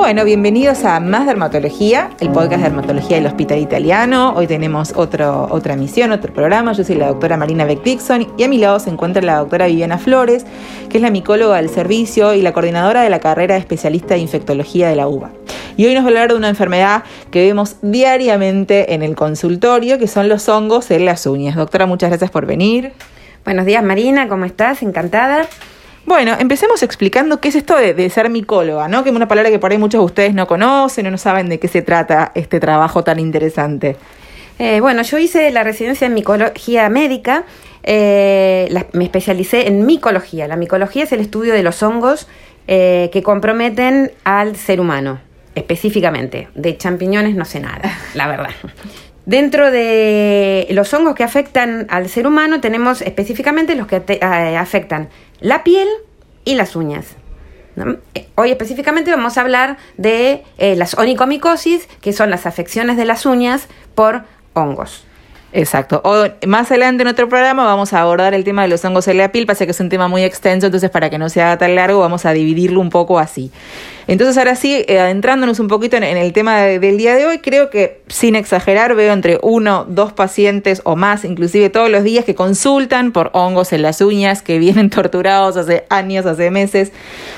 Bueno, bienvenidos a Más Dermatología, el podcast de dermatología del Hospital Italiano. Hoy tenemos otro, otra emisión, otro programa. Yo soy la doctora Marina Beck Dixon y a mi lado se encuentra la doctora Viviana Flores, que es la micóloga del servicio y la coordinadora de la carrera de especialista de infectología de la UBA. Y hoy nos va a hablar de una enfermedad que vemos diariamente en el consultorio, que son los hongos en las uñas. Doctora, muchas gracias por venir. Buenos días Marina, ¿cómo estás? Encantada. Bueno, empecemos explicando qué es esto de, ser micóloga, ¿no? Que es una palabra que por ahí muchos de ustedes no conocen o no saben de qué se trata este trabajo tan interesante. Eh, bueno, yo hice la residencia en micología médica, eh, me especialicé en micología. La micología es el estudio de los hongos eh, que comprometen al ser humano, específicamente. De champiñones no sé nada, la verdad. Dentro de los hongos que afectan al ser humano tenemos específicamente los que afectan la piel y las uñas. Hoy específicamente vamos a hablar de eh, las onicomicosis, que son las afecciones de las uñas por hongos. Exacto. O más adelante en otro programa vamos a abordar el tema de los hongos en la piel, pasa que es un tema muy extenso, entonces para que no se haga tan largo vamos a dividirlo un poco así. Entonces ahora sí, eh, adentrándonos un poquito en, el tema del día de hoy, creo que sin exagerar veo entre uno, dos pacientes o más, inclusive todos los días, que consultan por hongos en las uñas, que vienen torturados hace años, hace meses.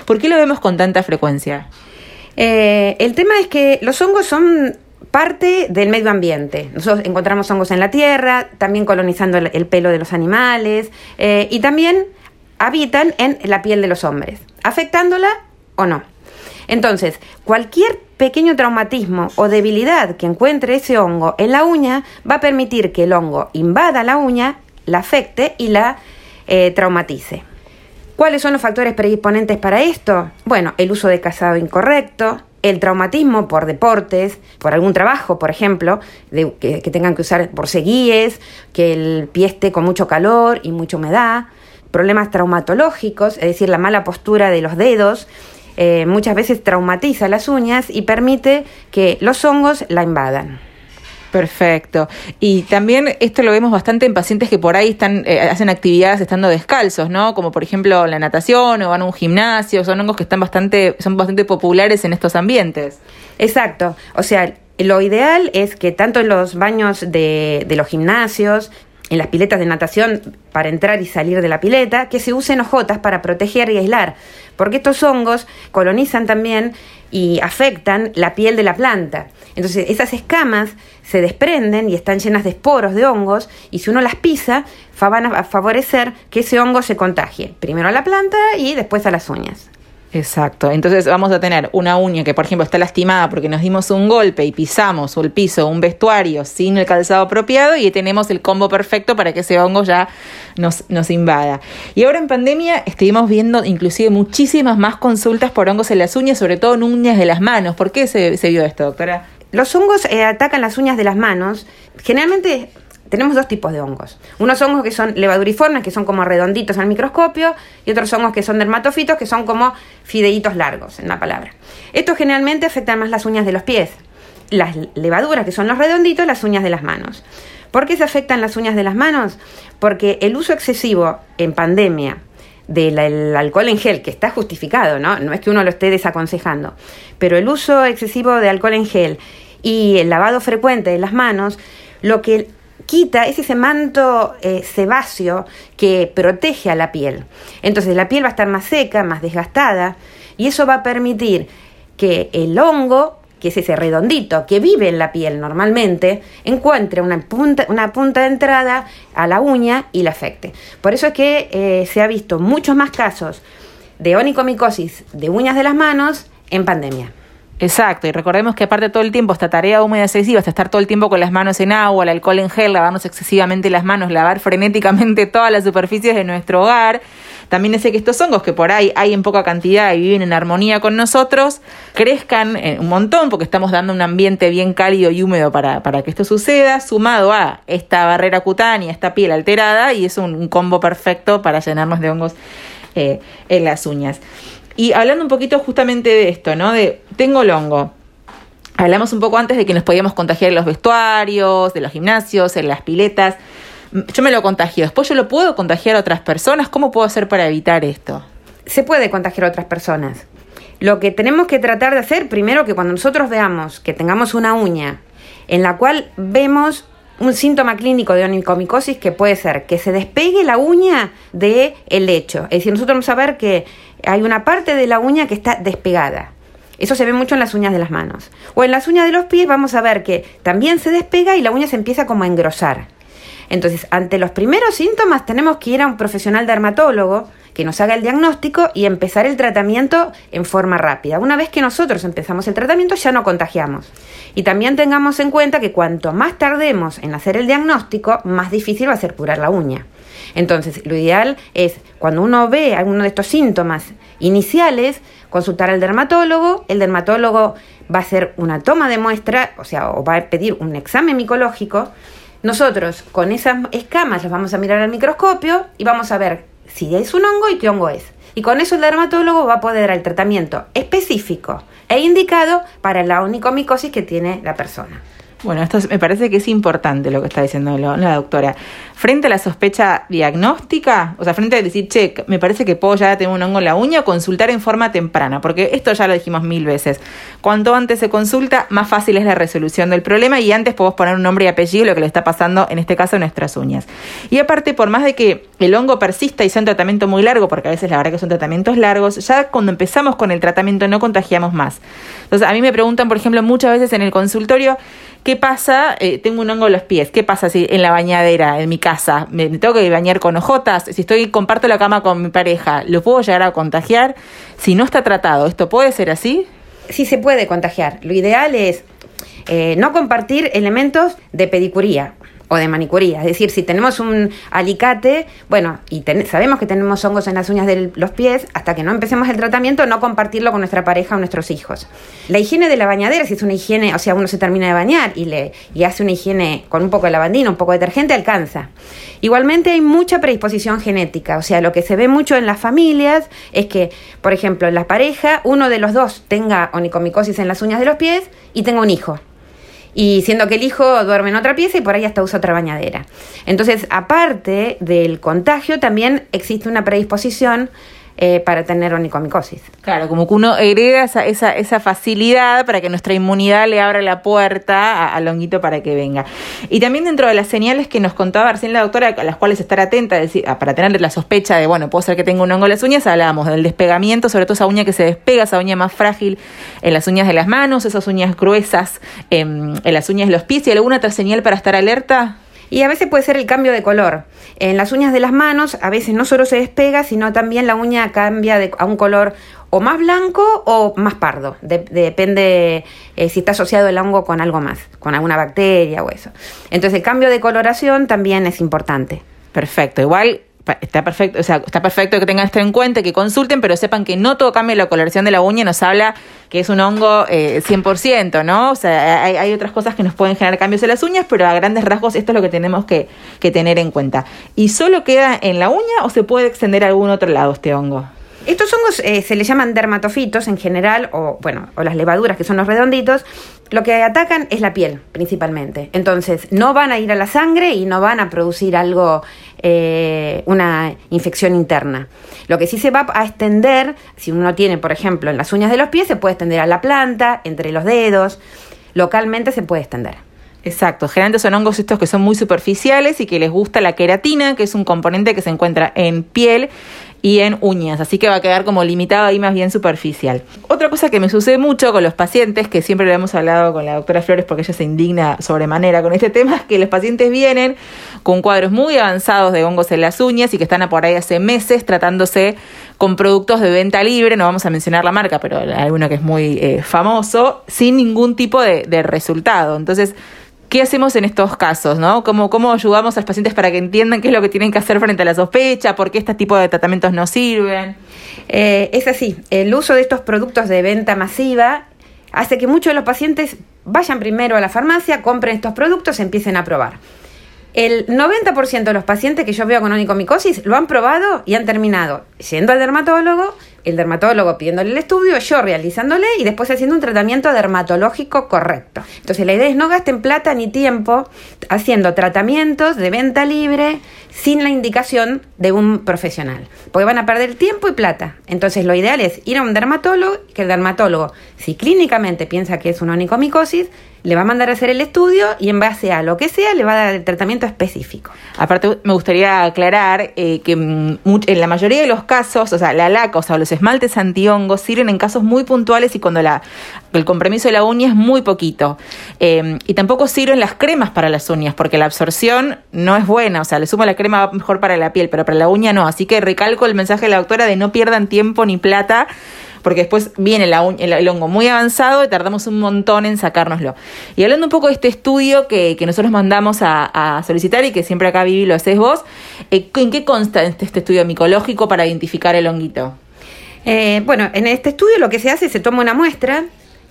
¿Por qué lo vemos con tanta frecuencia? Eh, el tema es que los hongos son parte del medio ambiente. Nosotros encontramos hongos en la tierra, también colonizando el, pelo de los animales eh, y también habitan en la piel de los hombres, afectándola o no. Entonces, cualquier pequeño traumatismo o debilidad que encuentre ese hongo en la uña va a permitir que el hongo invada la uña, la afecte y la eh, traumatice. ¿Cuáles son los factores predisponentes para esto? Bueno, el uso de casado incorrecto, el traumatismo por deportes, por algún trabajo, por ejemplo, que, tengan que usar borseguíes, que el pie esté con mucho calor y mucha humedad, problemas traumatológicos, es decir, la mala postura de los dedos, eh, muchas veces traumatiza las uñas y permite que los hongos la invadan. Perfecto. Y también esto lo vemos bastante en pacientes que por ahí están eh, hacen actividades estando descalzos, ¿no? Como por ejemplo la natación o van a un gimnasio, son hongos que están bastante son bastante populares en estos ambientes. Exacto. O sea, lo ideal es que tanto en los baños de, de los gimnasios, en las piletas de natación para entrar y salir de la pileta, que se usen hojotas para proteger y aislar, porque estos hongos colonizan también y afectan la piel de la planta. Entonces esas escamas se desprenden y están llenas de esporos de hongos y si uno las pisa van a favorecer que ese hongo se contagie, primero a la planta y después a las uñas. Exacto. Entonces vamos a tener una uña que, por ejemplo, está lastimada porque nos dimos un golpe y pisamos o el piso un vestuario sin el calzado apropiado y tenemos el combo perfecto para que ese hongo ya nos, nos invada. Y ahora en pandemia estuvimos viendo inclusive muchísimas más consultas por hongos en las uñas, sobre todo en uñas de las manos. ¿Por qué se, vio esto, doctora? Los hongos eh, atacan las uñas de las manos. Generalmente tenemos dos tipos de hongos. Unos hongos que son levaduriformes, que son como redonditos al microscopio, y otros hongos que son dermatofitos, que son como fideitos largos, en la palabra. Estos generalmente afectan más las uñas de los pies. Las levaduras, que son los redonditos, las uñas de las manos. ¿Por qué se afectan las uñas de las manos? Porque el uso excesivo en pandemia del alcohol en gel, que está justificado, ¿no? No es que uno lo esté desaconsejando, pero el uso excesivo de alcohol en gel y el lavado frecuente de las manos, lo que quita es ese manto eh, sebáceo que protege a la piel. Entonces la piel va a estar más seca, más desgastada, y eso va a permitir que el hongo, que es ese redondito que vive en la piel normalmente, encuentre una punta, una punta de entrada a la uña y la afecte. Por eso es que eh, se ha visto muchos más casos de onicomicosis de uñas de las manos en pandemia. Exacto, y recordemos que aparte todo el tiempo esta tarea húmeda excesiva, hasta estar todo el tiempo con las manos en agua, el alcohol en gel, lavarnos excesivamente las manos, lavar frenéticamente todas las superficies de nuestro hogar, también hace que estos hongos que por ahí hay en poca cantidad y viven en armonía con nosotros, crezcan eh, un montón porque estamos dando un ambiente bien cálido y húmedo para, para que esto suceda, sumado a esta barrera cutánea, esta piel alterada, y es un, combo perfecto para llenarnos de hongos eh, en las uñas. Y hablando un poquito justamente de esto, ¿no? De tengo longo. Hablamos un poco antes de que nos podíamos contagiar en los vestuarios, de los gimnasios, en las piletas. Yo me lo contagio. Después yo lo puedo contagiar a otras personas. ¿Cómo puedo hacer para evitar esto? Se puede contagiar a otras personas. Lo que tenemos que tratar de hacer, primero que cuando nosotros veamos que tengamos una uña en la cual vemos un síntoma clínico de onicomicosis que puede ser que se despegue la uña del el lecho. Es decir, nosotros vamos a ver que hay una parte de la uña que está despegada. Eso se ve mucho en las uñas de las manos. O en las uñas de los pies vamos a ver que también se despega y la uña se empieza como a engrosar. Entonces, ante los primeros síntomas tenemos que ir a un profesional dermatólogo que nos haga el diagnóstico y empezar el tratamiento en forma rápida. Una vez que nosotros empezamos el tratamiento ya no contagiamos. Y también tengamos en cuenta que cuanto más tardemos en hacer el diagnóstico, más difícil va a ser curar la uña. Entonces, lo ideal es cuando uno ve alguno de estos síntomas iniciales, consultar al dermatólogo, el dermatólogo va a hacer una toma de muestra, o sea, o va a pedir un examen micológico. Nosotros con esas escamas las vamos a mirar al microscopio y vamos a ver si es un hongo y qué hongo es. Y con eso el dermatólogo va a poder dar el tratamiento específico e indicado para la onicomicosis que tiene la persona. Bueno, esto me parece que es importante lo que está diciendo la doctora. Frente a la sospecha diagnóstica, o sea, frente a decir, che, me parece que puedo ya tener un hongo en la uña, consultar en forma temprana, porque esto ya lo dijimos mil veces. Cuanto antes se consulta, más fácil es la resolución del problema y antes podemos poner un nombre y apellido lo que le está pasando, en este caso, a nuestras uñas. Y aparte, por más de que el hongo persista y sea un tratamiento muy largo, porque a veces la verdad que son tratamientos largos, ya cuando empezamos con el tratamiento no contagiamos más. Entonces, a mí me preguntan, por ejemplo, muchas veces en el consultorio, ¿Qué pasa? Eh, tengo un hongo en los pies. ¿Qué pasa si en la bañadera, en mi casa, me, tengo que bañar con ojotas? Si estoy comparto la cama con mi pareja, ¿lo puedo llegar a contagiar? Si no está tratado, ¿esto puede ser así? Sí se puede contagiar. Lo ideal es eh, no compartir elementos de pedicuría o de manicuría. Es decir, si tenemos un alicate, bueno, y sabemos que tenemos hongos en las uñas de los pies, hasta que no empecemos el tratamiento, no compartirlo con nuestra pareja o nuestros hijos. La higiene de la bañadera, si es una higiene, o sea, uno se termina de bañar y, le, y hace una higiene con un poco de lavandina, un poco de detergente, alcanza. Igualmente hay mucha predisposición genética, o sea, lo que se ve mucho en las familias es que, por ejemplo, en la pareja, uno de los dos tenga onicomicosis en las uñas de los pies y tenga un hijo y siendo que el hijo duerme en otra pieza y por ahí hasta usa otra bañadera. Entonces, aparte del contagio, también existe una predisposición eh, para tener onicomicosis. Claro, como que uno hereda esa, esa, esa, facilidad para que nuestra inmunidad le abra la puerta al honguito para que venga. Y también dentro de las señales que nos contaba recién la doctora, a las cuales estar atenta, decir, para tener la sospecha de, bueno, puedo ser que tenga un hongo en las uñas, hablábamos del despegamiento, sobre todo esa uña que se despega, esa uña más frágil en las uñas de las manos, esas uñas gruesas en, en las uñas de los pies. ¿Y alguna otra señal para estar alerta? Y a veces puede ser el cambio de color. En las uñas de las manos a veces no solo se despega, sino también la uña cambia de, a un color o más blanco o más pardo. depende eh, si está asociado el hongo con algo más, con alguna bacteria o eso. Entonces el cambio de coloración también es importante. Perfecto. Igual está perfecto, o sea, está perfecto que tengan esto en cuenta, que consulten, pero sepan que no todo cambia la coloración de la uña, nos habla que es un hongo eh, 100%, ¿no? O sea, hay, hay, otras cosas que nos pueden generar cambios en las uñas, pero a grandes rasgos esto es lo que tenemos que, que tener en cuenta. ¿Y solo queda en la uña o se puede extender a algún otro lado este hongo? Estos hongos eh, se les llaman dermatofitos en general, o bueno, o las levaduras que son los redonditos. Lo que atacan es la piel, principalmente. Entonces, no van a ir a la sangre y no van a producir algo, eh, una infección interna. Lo que sí se va a extender, si uno tiene, por ejemplo, en las uñas de los pies, se puede extender a la planta, entre los dedos. Localmente se puede extender. Exacto, generalmente son hongos estos que son muy superficiales y que les gusta la queratina, que es un componente que se encuentra en piel y en uñas, así que va a quedar como limitado ahí más bien superficial. Otra cosa que me sucede mucho con los pacientes, que siempre lo hemos hablado con la doctora Flores porque ella se indigna sobremanera con este tema, es que los pacientes vienen con cuadros muy avanzados de hongos en las uñas y que están por ahí hace meses tratándose con productos de venta libre, no vamos a mencionar la marca, pero hay uno que es muy eh, famoso, sin ningún tipo de, de resultado. Entonces, ¿Qué hacemos en estos casos? ¿no? ¿Cómo, ¿Cómo ayudamos a los pacientes para que entiendan qué es lo que tienen que hacer frente a la sospecha? ¿Por qué este tipo de tratamientos no sirven? Eh, es así, el uso de estos productos de venta masiva hace que muchos de los pacientes vayan primero a la farmacia, compren estos productos empiecen a probar. El 90% de los pacientes que yo veo con onicomicosis lo han probado y han terminado yendo al dermatólogo el dermatólogo pidiéndole el estudio, yo realizándole y después haciendo un tratamiento dermatológico correcto. Entonces la idea es no gasten plata ni tiempo haciendo tratamientos de venta libre sin la indicación de un profesional, porque van a perder tiempo y plata. Entonces lo ideal es ir a un dermatólogo, que el dermatólogo, si clínicamente piensa que es una onicomicosis, le va a mandar a hacer el estudio y en base a lo que sea le va a dar el tratamiento específico. Aparte, me gustaría aclarar eh, que mm, en la mayoría de los casos, o sea, la laca, o los esmaltes antihongos sirven en casos muy puntuales y cuando la, el compromiso de la uña es muy poquito. Em, y tampoco sirven las cremas para las uñas, porque la absorción no es buena, o sea, le sumo la crema mejor para la piel, pero para la uña no. Así que recalco el mensaje de la doctora de no pierdan tiempo ni plata porque después viene el, hongo muy avanzado y tardamos un montón en sacárnoslo. Y hablando un poco de este estudio que, nosotros mandamos a, solicitar y que siempre acá Vivi lo haces vos, eh, ¿en qué consta este, este, estudio micológico para identificar el honguito? Eh, bueno, en este estudio lo que se hace es se toma una muestra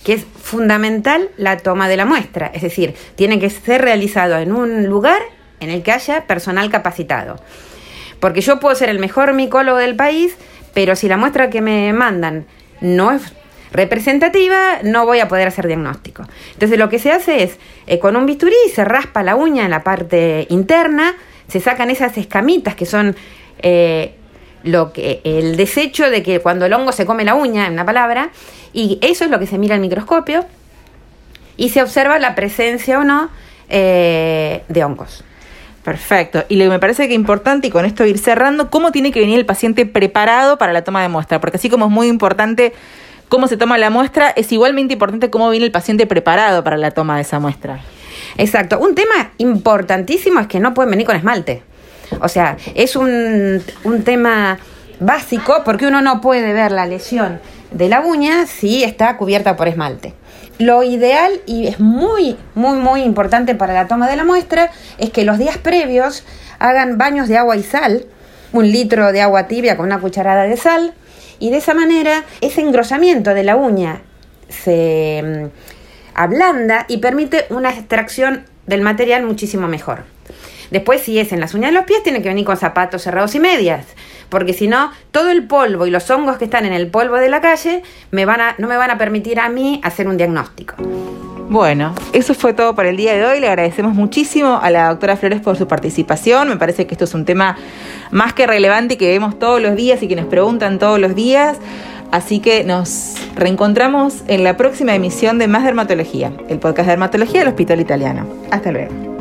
que es fundamental la toma de la muestra, es decir, tiene que ser realizado en un lugar en el que haya personal capacitado. Porque yo puedo ser el mejor micólogo del país, pero si la muestra que me mandan no es representativa, no voy a poder hacer diagnóstico. Entonces lo que se hace es, eh, con un bisturí se raspa la uña en la parte interna, se sacan esas escamitas que son eh, lo que el desecho de que cuando el hongo se come la uña, en una palabra, y eso es lo que se mira al microscopio, y se observa la presencia o no eh, de hongos. Perfecto. Y lo que me parece que es importante, y con esto ir cerrando, cómo tiene que venir el paciente preparado para la toma de muestra. Porque así como es muy importante cómo se toma la muestra, es igualmente importante cómo viene el paciente preparado para la toma de esa muestra. Exacto. Un tema importantísimo es que no pueden venir con esmalte. O sea, es un, un tema básico porque uno no puede ver la lesión de la uña si está cubierta por esmalte. Lo ideal y es muy, muy, muy importante para la toma de la muestra es que los días previos hagan baños de agua y sal, un litro de agua tibia con una cucharada de sal, y de esa manera ese engrosamiento de la uña se mm, ablanda y permite una extracción del material muchísimo mejor. Después, si es en las uñas de los pies, tiene que venir con zapatos cerrados y medias, porque si no, todo el polvo y los hongos que están en el polvo de la calle me van a, no me van a permitir a mí hacer un diagnóstico. Bueno, eso fue todo para el día de hoy. Le agradecemos muchísimo a la doctora Flores por su participación. Me parece que esto es un tema más que relevante que vemos todos los días y que nos preguntan todos los días. Así que nos reencontramos en la próxima emisión de Más Dermatología, el podcast de dermatología del Hospital Italiano. Hasta luego.